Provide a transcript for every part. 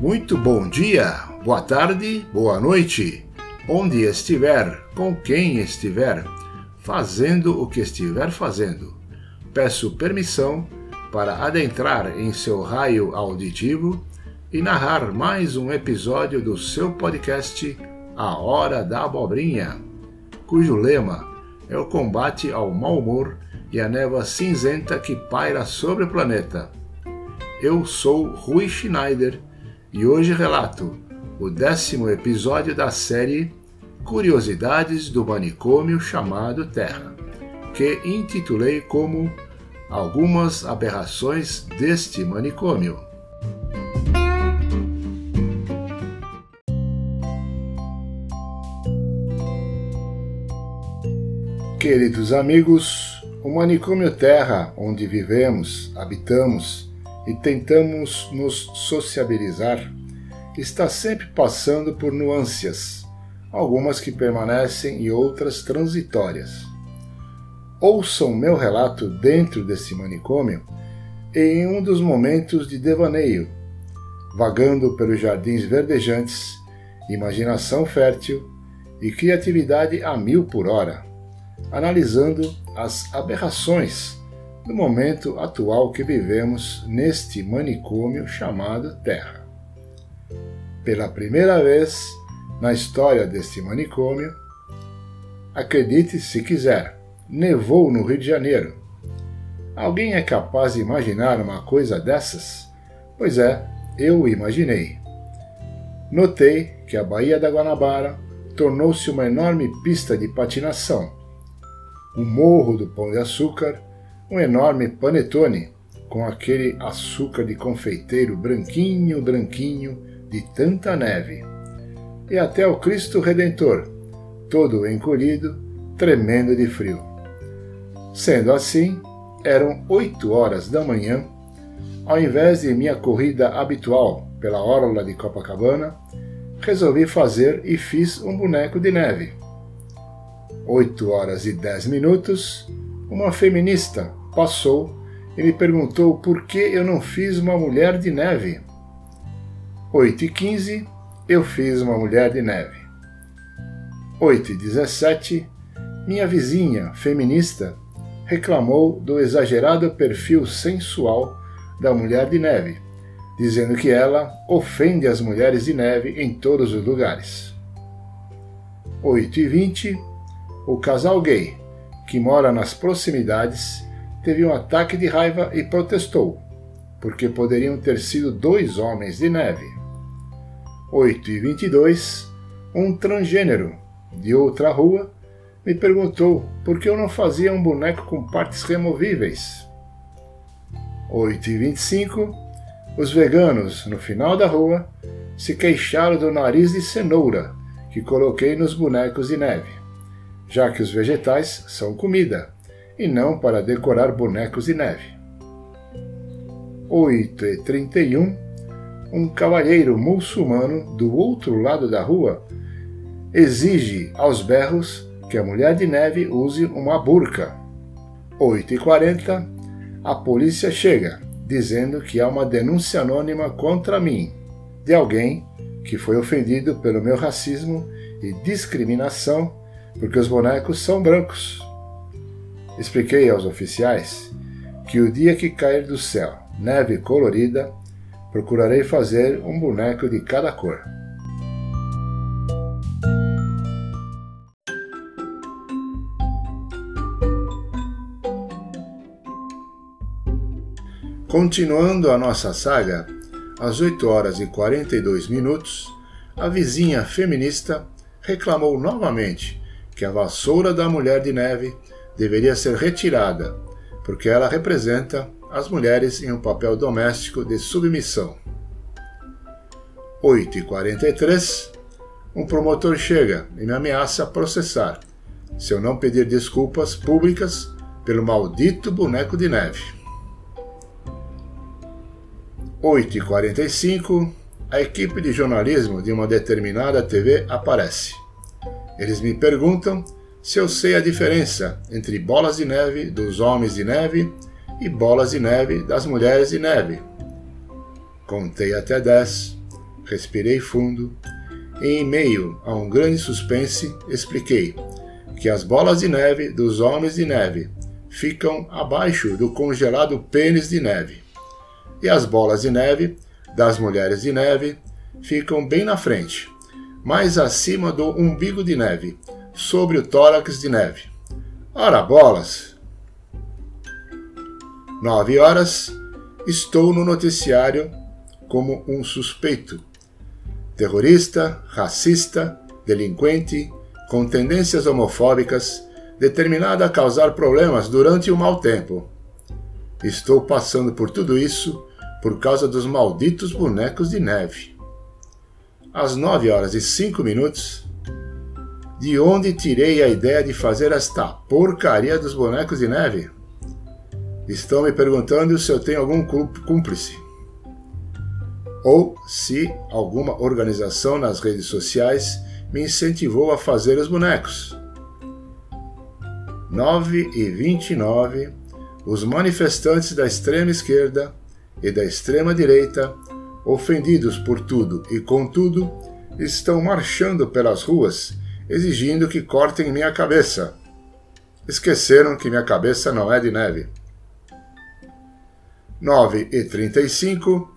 Muito bom dia, boa tarde, boa noite, onde estiver, com quem estiver, fazendo o que estiver fazendo. Peço permissão para adentrar em seu raio auditivo e narrar mais um episódio do seu podcast A Hora da Abobrinha, cujo lema é o combate ao mau humor e a névoa cinzenta que paira sobre o planeta. Eu sou Rui Schneider e hoje relato o décimo episódio da série Curiosidades do Manicômio chamado Terra, que intitulei como Algumas Aberrações deste Manicômio. Queridos amigos, o manicômio Terra, onde vivemos, habitamos e tentamos nos sociabilizar, está sempre passando por nuances, algumas que permanecem e outras transitórias. Ouçam meu relato dentro desse manicômio em um dos momentos de devaneio, vagando pelos jardins verdejantes, imaginação fértil e criatividade a mil por hora analisando as aberrações do momento atual que vivemos neste manicômio chamado Terra. Pela primeira vez na história deste manicômio, acredite se quiser, nevou no Rio de Janeiro. Alguém é capaz de imaginar uma coisa dessas? Pois é, eu imaginei. Notei que a Baía da Guanabara tornou-se uma enorme pista de patinação o morro do Pão de Açúcar, um enorme panetone com aquele açúcar de confeiteiro branquinho, branquinho, de tanta neve. E até o Cristo Redentor, todo encolhido, tremendo de frio. Sendo assim, eram oito horas da manhã, ao invés de minha corrida habitual pela orla de Copacabana, resolvi fazer e fiz um boneco de neve 8 horas e 10 minutos, uma feminista passou e me perguntou por que eu não fiz uma mulher de neve. 8 e 15, eu fiz uma mulher de neve. 8 e 17, minha vizinha, feminista, reclamou do exagerado perfil sensual da mulher de neve, dizendo que ela ofende as mulheres de neve em todos os lugares. 8 e 20, o casal gay, que mora nas proximidades, teve um ataque de raiva e protestou, porque poderiam ter sido dois homens de neve. 8 e 22, um transgênero de outra rua me perguntou por que eu não fazia um boneco com partes removíveis. 8 e 25, os veganos no final da rua se queixaram do nariz de cenoura que coloquei nos bonecos de neve já que os vegetais são comida e não para decorar bonecos de neve. 8 e 31 Um cavalheiro muçulmano do outro lado da rua exige aos berros que a mulher de neve use uma burca. 8 e 40 A polícia chega, dizendo que há uma denúncia anônima contra mim, de alguém que foi ofendido pelo meu racismo e discriminação porque os bonecos são brancos. Expliquei aos oficiais que o dia que cair do céu neve colorida, procurarei fazer um boneco de cada cor. Continuando a nossa saga, às 8 horas e 42 minutos, a vizinha feminista reclamou novamente que a vassoura da mulher de neve deveria ser retirada, porque ela representa as mulheres em um papel doméstico de submissão. 8h43 Um promotor chega e me ameaça processar se eu não pedir desculpas públicas pelo maldito boneco de neve. 8h45 A equipe de jornalismo de uma determinada TV aparece. Eles me perguntam se eu sei a diferença entre bolas de neve dos homens de neve e bolas de neve das mulheres de neve. Contei até dez respirei fundo e, em meio a um grande suspense, expliquei que as bolas de neve dos homens de neve ficam abaixo do congelado pênis de neve e as bolas de neve das mulheres de neve ficam bem na frente, mais acima do umbigo de neve, sobre o tórax de neve. Ora bolas! Nove horas, estou no noticiário como um suspeito. Terrorista, racista, delinquente, com tendências homofóbicas, determinado a causar problemas durante o mau tempo. Estou passando por tudo isso por causa dos malditos bonecos de neve. Às nove horas e cinco minutos, de onde tirei a ideia de fazer esta porcaria dos bonecos de neve? Estão me perguntando se eu tenho algum cúmplice. Ou se alguma organização nas redes sociais me incentivou a fazer os bonecos. 9 e 29, os manifestantes da extrema esquerda e da extrema direita, ofendidos por tudo e contudo, estão marchando pelas ruas exigindo que cortem minha cabeça. Esqueceram que minha cabeça não é de neve. 9 e 35,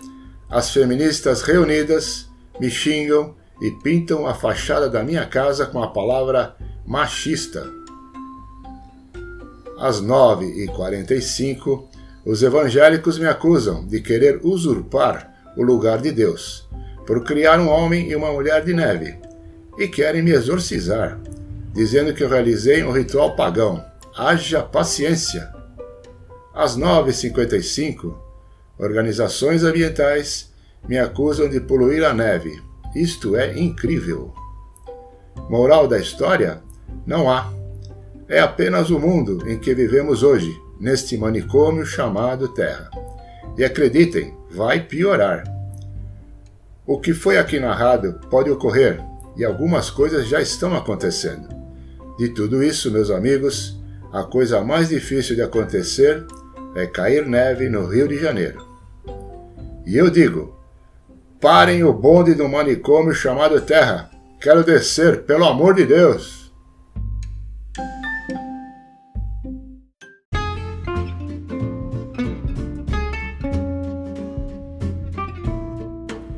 as feministas reunidas me xingam e pintam a fachada da minha casa com a palavra machista. Às 9h45, os evangélicos me acusam de querer usurpar o lugar de Deus, por criar um homem e uma mulher de neve, e querem me exorcizar, dizendo que eu realizei um ritual pagão. Haja paciência! Às 9h55, organizações ambientais me acusam de poluir a neve. Isto é incrível. Moral da história? Não há é apenas o mundo em que vivemos hoje, neste manicômio chamado Terra. E acreditem, vai piorar. O que foi aqui narrado pode ocorrer e algumas coisas já estão acontecendo. De tudo isso, meus amigos, a coisa mais difícil de acontecer é cair neve no Rio de Janeiro. E eu digo: parem o bonde do manicômio chamado Terra. Quero descer, pelo amor de Deus!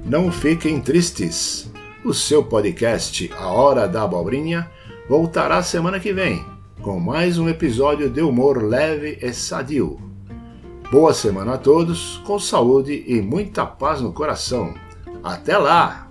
Não fiquem tristes. O seu podcast A Hora da Abobrinha voltará semana que vem com mais um episódio de humor leve e sadio. Boa semana a todos, com saúde e muita paz no coração. Até lá!